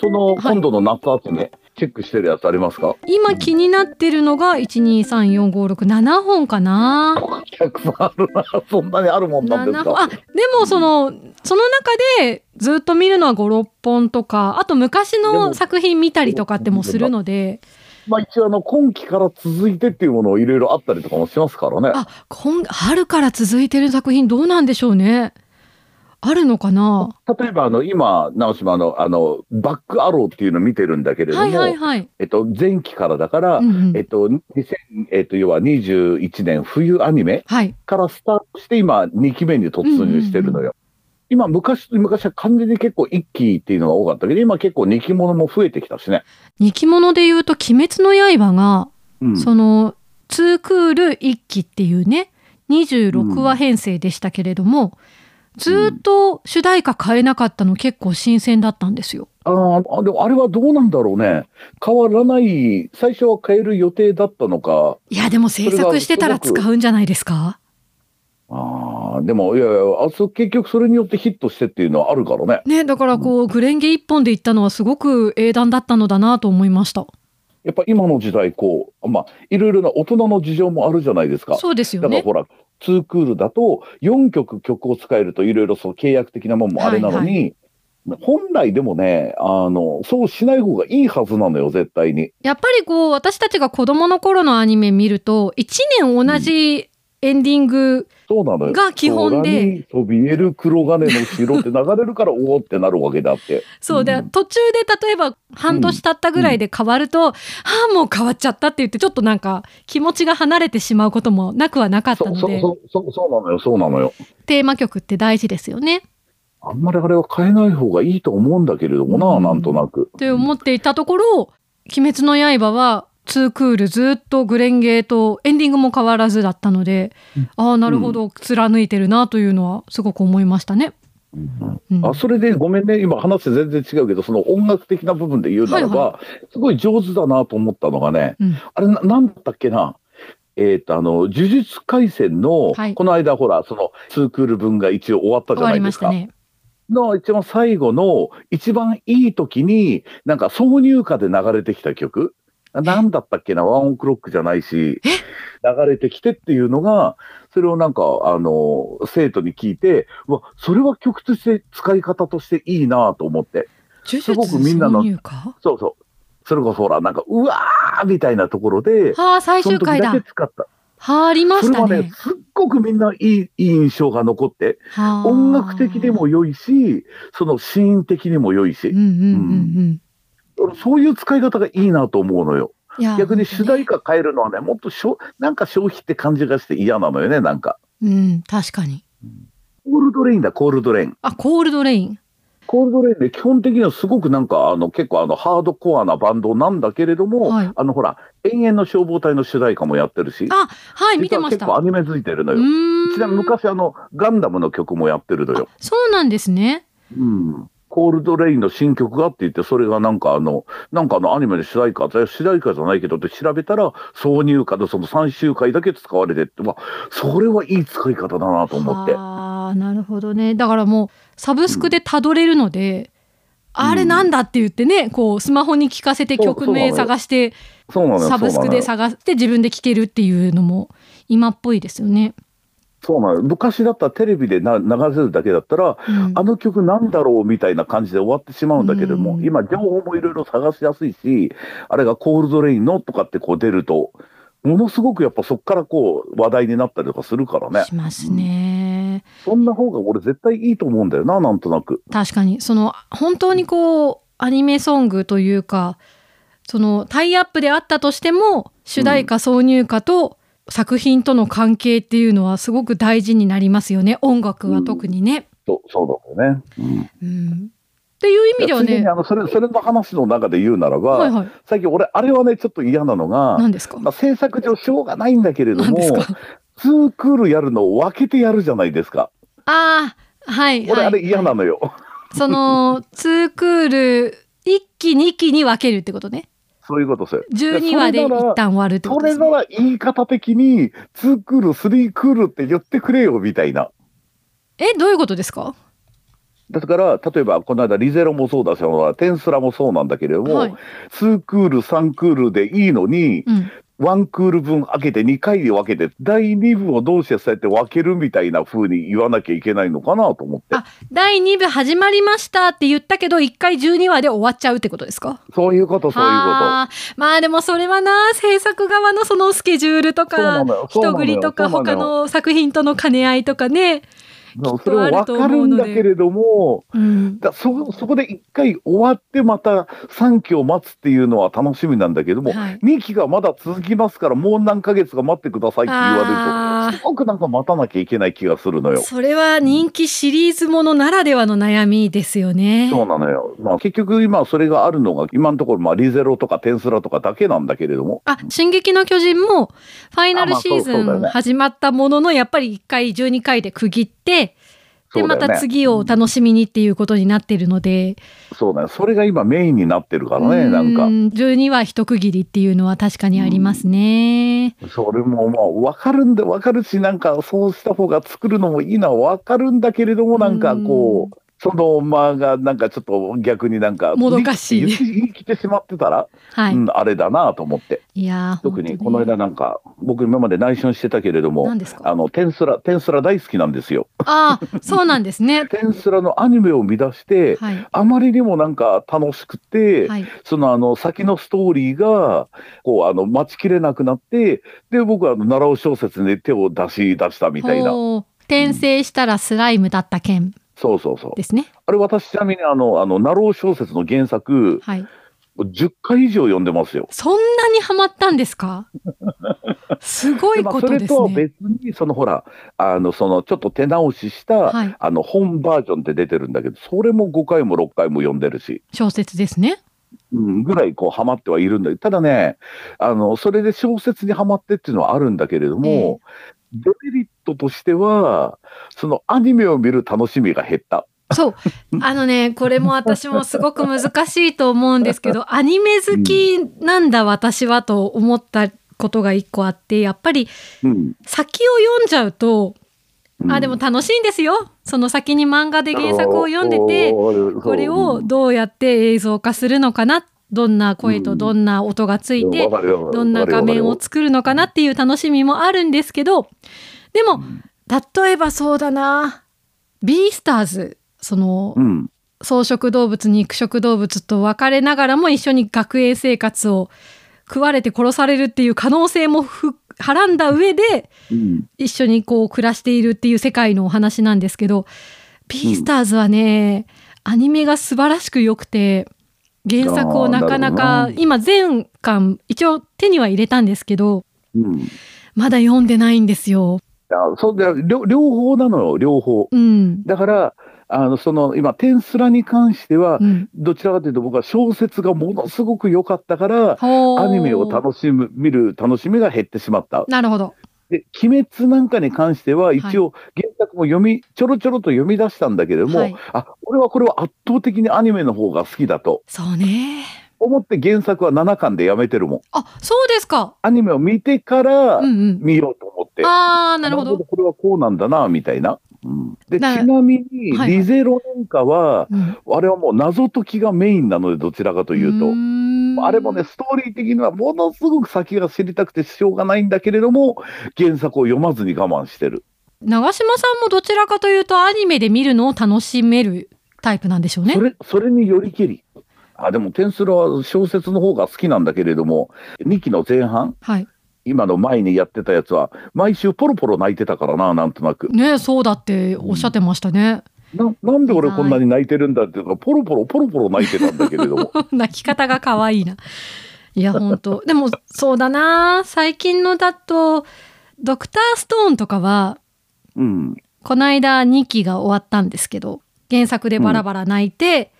そのはい今度の夏集め、チェックしてるやつありますか？今気になってるのが1234567本かな。たくさんあるな。そんなにあるもんなんです7本かあでもそのその中でずっと見るのは56本とかあと昔でのも作品見たりとかってもするのでまあ一応あの今期から続いてっていうものをいろいろあったりとかもしますからね。あ今春から続いてる作品どうなんでしょうね。あるのかな？例えばあの今直島のあのバックアローっていうのを見てるんだけれども、はいはいはい、えっと前期からだから、うんうんえっと2000えっと要は21年冬アニメはい。からスタートして今2期目に突入してるのよ。今昔昔は完全に結構1期っていうのが多かったけど今結構2期ものも増えてきたしね。二期物で言うと「鬼滅の刃が」うん、その2クール1期っていうね26話編成でしたけれども、ずーっと主題歌変えなかったの結構新鮮だったんですよ。あーあでもあれはどうなんだろうね。変わらない、最初は変える予定だったのか。いやでも制作してたら使うんじゃないですか？ああ、でも、いやいやあそ、結局それによってヒットしてっていうのはあるからね。ねだからこうグレンゲ一本で行ったのはすごく英断だったのだなと思いました。やっぱ今の時代、こう、まあ、いろいろな大人の事情もあるじゃないですか。そうですよね。だからほら、2クールだと4曲曲を使えるといろいろそう契約的なもんもあれなのに、本来でもね、あの、そうしない方がいいはずなのよ、絶対に。やっぱりこう私たちが子供の頃のアニメ見ると1年同じエンディング。が基本でそびえる黒金の城って流れるから、おおってなるわけであって。そうで、うん途中で例えば半年経ったぐらいで変わると、はあもう変わっちゃったって言ってちょっとなんか気持ちが離れてしまうこともなくはなかったのでそうそうそうなのよ、そうなのよ。テーマ曲って大事ですよね。あんまりあれは変えない方がいいと思うんだけれどもな、うんなんとなく。って思っていたところ「鬼滅の刃」は2クールずっとグレンゲーとエンディングも変わらずだったので、ああなるほど。貫いてるなというのはすごく思いましたね。うん。あそれでごめんね、今話全然違うけど、その音楽的な部分で言うならば、はいすごい上手だなと思ったのがね、うん。あれな、なんだっけな。えっ、と、あの、呪術廻戦の、はい。この間、ほら、その、2クール分が一応終わったじゃないですか。ね。の一番最後の、一番いい時に、なんか挿入歌で流れてきた曲なんだったっけな、ワンオクロックじゃないし、流れてきてっていうのが、それをなんか、あの、生徒に聞いて、うわ、それは曲として使い方としていいなと思って。呪すご術くみんなのそうそう。それこそほら、なんか、うわーみたいなところで、はあ最終回だ。け使った。はあありましたねそれはね、。すっごくみんないいいい印象が残って、はあ音楽的でも良いし、そのシーン的にも良いしうん、うんうんうん。そういう使い方がいいなと思うのよ。逆に主題歌変えるのはね、もっとしょなんか消費って感じがして嫌なのよね、なんか。うん確かに。コールドレインだ、コールドレイン。あ coldrain。 coldrain で基本的にはすごくなんか、あの、結構あの、ハードコアなバンドなんだけれども、はいあの、ほら、炎炎ノ消防隊の主題歌もやってるし、あはい見てました。結構アニメ付いてるのうよ。ちなみに昔あの、ガンダムの曲もやってるのよ。そうなんですね。うん。 coldrain の新曲がって言って、それがなんかあの、なんかあのアニメで主題歌、主題歌じゃないけどって調べたら、挿入歌でその3週間だけ使われてって、まあ、それはいい使い方だなと思って。ああなるほどね。だからもうサブスクでたどれるので、あれなんだって言ってねこうスマホに聞かせて曲名探して。サブスクで探して自分で聴けるっていうのも今っぽいですよね。そうなのよ昔だったらテレビでな流せるだけだったら、うんあの曲なんだろうみたいな感じで終わってしまうんだけども、うん今情報もいろいろ探しやすいし、あれがコールドレインのとかってこう出ると、ものすごくやっぱそこからこう話題になったりとかするからね。しますね。そんな方が俺絶対いいと思うんだよな、なんとなく。確かにその本当にこうアニメソングというかそのタイアップであったとしても主題歌挿入歌と作品との関係っていうのはすごく大事になりますよね。音楽は特にね。そうそうだよね。うん。うん。っていう意味ではね。あのそれそれの話の中で言うならば、はいはい。最近俺あれはねちょっと嫌なのが、何ですか？まあ、制作上しょうがないんだけれどもツークールやるのを分けてやるじゃないですか。ああはいはい。俺あれ嫌なのよ、その2クール1期2期に分けるってことね。そういうことですよ。12話で一旦終わるってこそとですね。れなら言い方的に、2クール、3クールって言ってくれよ、みたいな。え、どういうことですか？だから、例えば、この間、リゼロもそうだし、テンスラもそうなんだけれども、はい。2クール、3クールでいいのに、うん。1クール分開けて、2回に分けて、第2部をどうしてそうやって分けるみたいな風に言わなきゃいけないのかなと思って。あ第2部始まりましたって言ったけど、1回12話で終わっちゃうってことですか？そういうこと、そういうこあーまあでもそれはな、制作側のそのスケジュールとか人繰りとか、他の作品との兼ね合いとかね。と。それは分かるんだけれども、うん。だそそこで1回終わって、また3期を待つっていうのは楽しみなんだけども、はい2期がまだ続きますから、もう何ヶ月か待ってくださいって言われると、すごくなんか待たなきゃいけない気がするのよ。それは人気シリーズものならではの悩みですよね。そうなのよ。まあ、結局今それがあるのが、今のところまあリゼロとかテンスラとかだけなんだけれども、あ、進撃の巨人もファイナルシーズン始まったものの、やっぱり1回12回で区切って、で、また次を楽しみにっていうことになってるので、そうだよ。それが今メインになってるからね、なんかう。ん12は一区切りっていうのは確かにありますね。それもまあ分かるんで分かるし、なんかそうした方が作るのもいいのは分かるんだけれども、なんかこう、その間がなんかちょっと逆になんか、もどかしい言い言い切ってしまってたら、はい。うん、あれだなと思って。いやー特にこの間なんか、僕今まで内緒にしてたけれどもあの、テンスラ、テンスラ大好きなんですよ。ああ、そうなんですね。テンスラのアニメを見出して、はい。あまりにもなんか楽しくて、はい。そのあの先のストーリーが、こうあの待ちきれなくなって、で、僕はあの奈良尾小説に手を出し出したみたいな。転生したらスライムだった件そうそうそう。ですね。あれ私ちなみにあの、あの、奈良尾小説の原作、はい。10回以上読んでますよ。そんなにハマったんですか？すごいことですそれとはね。別に、そのほら、あの、そのちょっと手直しした、はい。あの、本バージョンって出てるんだけど、それも5回も6回も読んでるし。小説ですね。うん、ぐらいこうハマってはいるんだけど、ただね、あの、それで小説にハマってっていうのはあるんだけれども、デメリットとしては、そのアニメを見る楽しみが減った。そう。あのね、これも私もすごく難しいと思うんですけど、アニメ好きなんだ私はと思ったことが一個あって、やっぱりうん。先を読んじゃうと、うんあ、でも楽しいんですよ。その先に漫画で原作を読んでて、これをどうやって映像化するのかな、どんな声とどんな音がついて、どんな画面を作るのかなっていう楽しみもあるんですけど、でも、例えばそうだな、ビースターズ、そのう、ん。草食動物肉食動物と別れながらも一緒に学園生活を食われて殺されるっていう可能性もふはらんだ上でうん。一緒にこう暮らしているっていう世界のお話なんですけどビースターズはね、アニメが素晴らしく良くて原作をなかなか今全巻一応手には入れたんですけどうん。いまだ読んでないんですよ。やそうだ両両方なのよ、両方。うん、だから、あの、その、今、テンスラに関してはう、ん、どちらかというと僕は小説がものすごく良かったから、アニメを楽しむ、見る楽しみが減ってしまった。なるほど。で、鬼滅なんかに関しては、はい一応、原作も読み、ちょろちょろと読み出したんだけれども、はいあ、俺はこれは圧倒的にアニメの方が好きだとそうね。思って原作は7巻でやめてるもん。あそうですか。アニメを見てからうんうん。見ようと思って。ああなるほど。これはこうなんだな、みたいな。うん、で、ちだなみに、はいリゼロなんかは、うんあれはもう謎解きがメインなので、どちらかというと。ーんあれもね、ストーリー的にはものすごく先が知りたくてしょうがないんだけれども、原作を読まずに我慢してる。長嶋さんもどちらかというとアニメで見るのを楽しめるタイプなんでしょうねそ。れ、それによりけり。あ、でも、テンスラは小説の方が好きなんだけれども、2期の前半、はい。今の前にやってたやつは、毎週ポロポロ泣いてたからな、なんとなく。ねそうだっておっしゃってましたね。ななんで俺こんなに泣いてるんだっていうか、ポロポロポロポロ泣いてたんだけれども。泣き方が可愛いな。いや本当でもそうだな最近のだとドクターストーンとかはうん。この間2期が終わったんですけど原作でバラバラ泣いて、うん。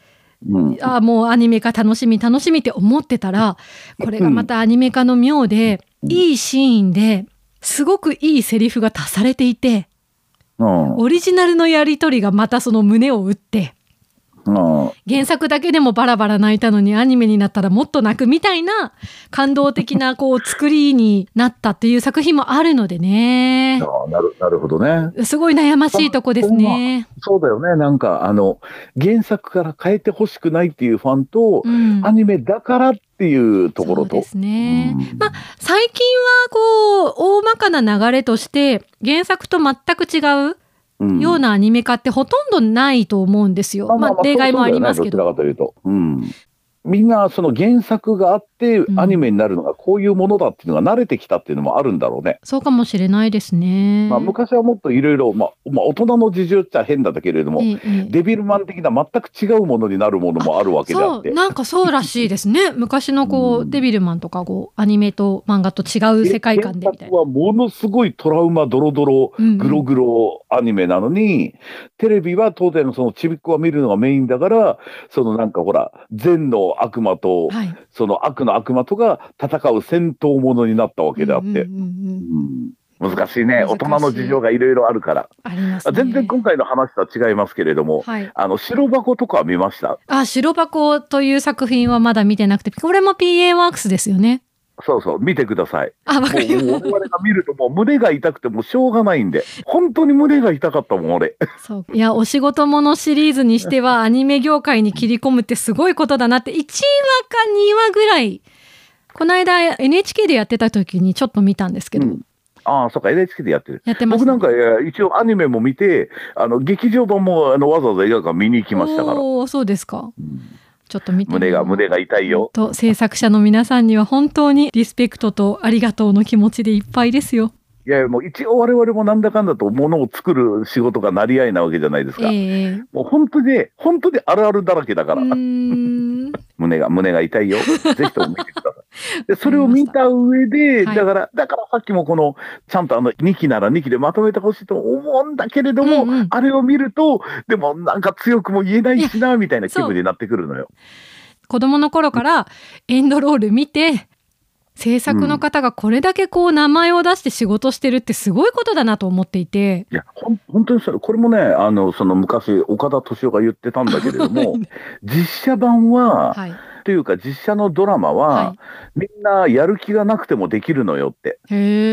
ああもうアニメ化楽しみ楽しみって思ってたらこれがまたアニメ化の妙で、いいシーンですごくいいセリフが足されていてうん。オリジナルのやり取りがまたその胸を打ってうん原作だけでもバラバラ泣いたのにアニメになったらもっと泣くみたいな感動的なこう作りになったっていう作品もあるのでねああなるなるほどね。すごい悩ましいとこですね。そうだよね。なんか、あの、原作から変えてほしくないっていうファンと、うんアニメだからっていうところと。ですね。うんまあ最近はこう大まかな流れとして原作と全く違ううんようなアニメ化ってほとんどないと思うんですよ。まあ例外もありますけど。そうだよねどちらかというと。うん。みんなその原作があってうんアニメになるのがこういうものだっていうのが慣れてきたっていうのもあるんだろうね。そうかもしれないですね。まあ昔はもっといろいろ、まあ、まあ大人の事情って言ったら変だけれども、ええええデビルマン的な全く違うものになるものもあるわけであって。そうなんかそうらしいですね 昔のこう、うんデビルマンとかこうアニメと漫画と違う世界観でみたいな。はものすごいトラウマドロドロうんうんグログロアニメなのに、テレビは当然そのちびっこが見るのがメインだからそのなんかほら善の悪魔とはい、その悪の悪魔とが戦う戦闘ものになったわけであって、うん難しいね。大人の事情がいろいろあるから、ね。全然今回の話とは違いますけれども、はい。あの白箱とかは見ました？あ、白箱という作品はまだ見てなくて、これも PA ワークスですよね。そうそう見てくださいあ、わもかりま我々が見るともう胸が痛くてもうしょうがないんで本当に胸が痛かったもん俺す。そう。いや、お仕事ものシリーズにしては、アニメ業界に切り込むってすごいことだなって、1話か2話ぐらい、この間 NHK でやってた時にちょっと見たんですけど、うんああ、そっか、NHK でやってる。やってました、僕なんか、一応アニメも見て、あの、劇場版も、あの、わざわざ映画館見に行きましたから。おーそうですか。うんちょっと見て胸が、胸が痛いよ。と制作者の皆さんには本当にリスペクトとありがとうの気持ちでいっぱいですよ。いやいや、もう一応我々もなんだかんだと物を作る仕事がなり合いなわけじゃないですえか。えもう本当にね、本当にあるあるだらけだから、胸が、胸が痛いよ。ぜひとも見てください。で、それを見た上で、はいだから、だからさっきもこの、ちゃんとあの、2期なら2期でまとめてほしいと思うんだけれども、うんうんあれを見ると、でもなんか強くも言えないしな、みたいな気分になってくるのよ。子供の頃からエンドロール見て制作の方がこれだけこう名前を出して仕事してるってすごいことだなと思っていて。いや、ほん本当にそれ、これもね、あの、その昔、岡田敏夫が言ってたんだけれども、実写版は、はい。というか実写のドラマは、はみんなやる気がなくてもできるのよって。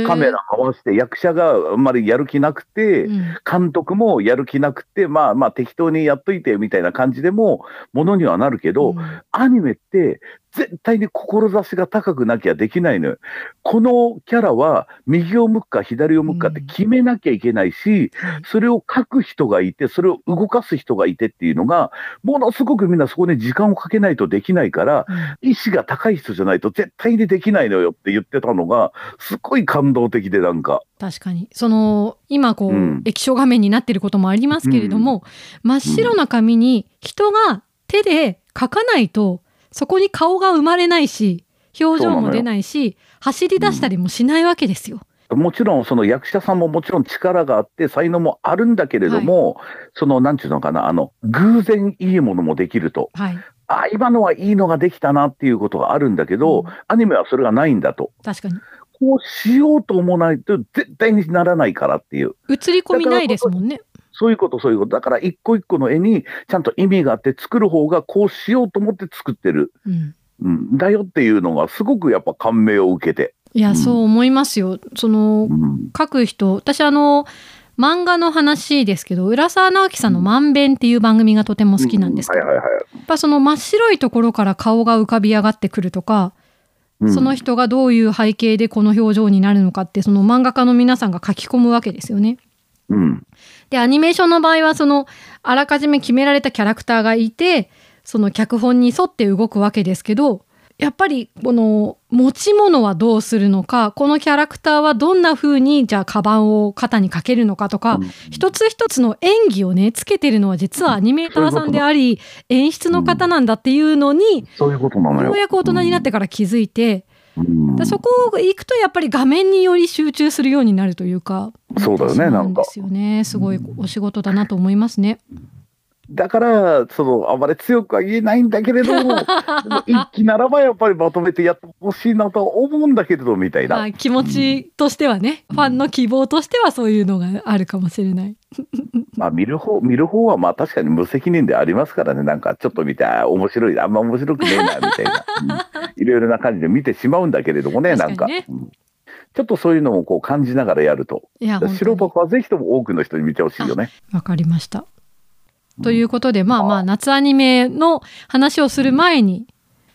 カメラ回して役者があんまりやる気なくて、うん監督もやる気なくて、まあまあ適当にやっといてみたいな感じでも、ものにはなるけど、うんアニメって絶対に志が高くなきゃできないのよ。このキャラは右を向くか左を向くかって決めなきゃいけないし、はいそれを書く人がいて、それを動かす人がいてっていうのが、ものすごくみんなそこに時間をかけないとできないから、うん。意志が高い人じゃないと絶対にできないのよって言ってたのが、すごい感動的でなんか。確かに。その今こう、うん。液晶画面になってることもありますけれども、真っ白な紙に人が手で書かないとそこに顔が生まれないし表情も出ないし走り出したりもしないわけですよ。もちろんその役者さんももちろん力があって才能もあるんだけれども、そのなんていうのかな、あの、偶然いいものもできると。はいあ、今のはいいのができたなっていうことがあるんだけど、うんアニメはそれがないんだと。確かにこうしようと思わないと絶対にならないからっていう。映り込みないですもんね。そういうこと、そういうこと。だから一個一個の絵にちゃんと意味があって作る方がこうしようと思って作ってる。うんうん、だよっていうのがすごくやっぱ感銘を受けて。いや、うんそう思いますよ。そのうん。書く人私あの漫画の話ですけど浦沢直樹さんの「まんべん」っていう番組がとても好きなんですけど、はいはいはい。やっぱその真っ白いところから顔が浮かび上がってくるとか、うんその人がどういう背景でこの表情になるのかってその漫画家の皆さんが書き込むわけですよね。うん。でアニメーションの場合はそのあらかじめ決められたキャラクターがいてその脚本に沿って動くわけですけどやっぱりこの持ち物はどうするのかこのキャラクターはどんな風にじゃあカバンを肩にかけるのかとか、うん一つ一つの演技をねつけてるのは実はアニメーターさんであり演出の方なんだっていうのにそういうことなのよ。ようやく大人になってから気づいて、うん、だそこ行くとやっぱり画面により集中するようになるというかそうだよねななんんかですよねすごいお仕事だなと思いますね。だから、その、あまり強くは言えないんだけれども、一期ならばやっぱりまとめてやってほしいなとは思うんだけれど、みたいな。まあ、気持ちとしてはね、ファンの希望としてはそういうのがあるかもしれない。まあ、見る方、見る方はまあ確かに無責任でありますからね。なんかちょっと見て、あー面白い、あんま面白くねえな、みたいな。うん いろいろな感じで見てしまうんだけれどもね、なんか。ちょっとそういうのをこう感じながらやると。いや、白箱はぜひとも多くの人に見てほしいよね。わかりました。ということで、まあまあ、夏アニメの話をする前に、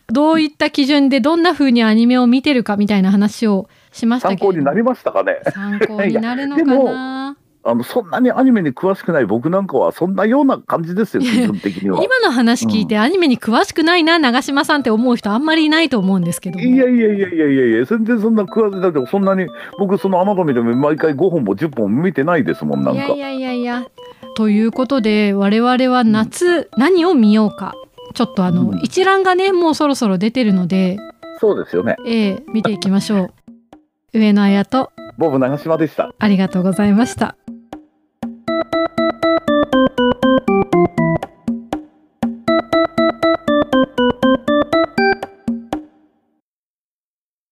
どういった基準でどんな風にアニメを見てるかみたいな話をしました参けれども考になりましたかね。参考になるのかな あの、そんなにアニメに詳しくない僕なんかはそんなような感じですよ、基本的には。今の話聞いてアニメに詳しくないな、長嶋さんって思う人あんまりいないと思うんですけどもいやいやいやいやいやいや、全然そんな詳しい。だってそんなに、僕そのアマゾンでも毎回5本も10本も見てないですもん、なんか。いやいやいやいやということで我々は夏何を見ようかちょっとあの、うん一覧がねもうそろそろ出てるので、そうですよね。ええ見ていきましょう上野彩とボブ長島でした。ありがとうございました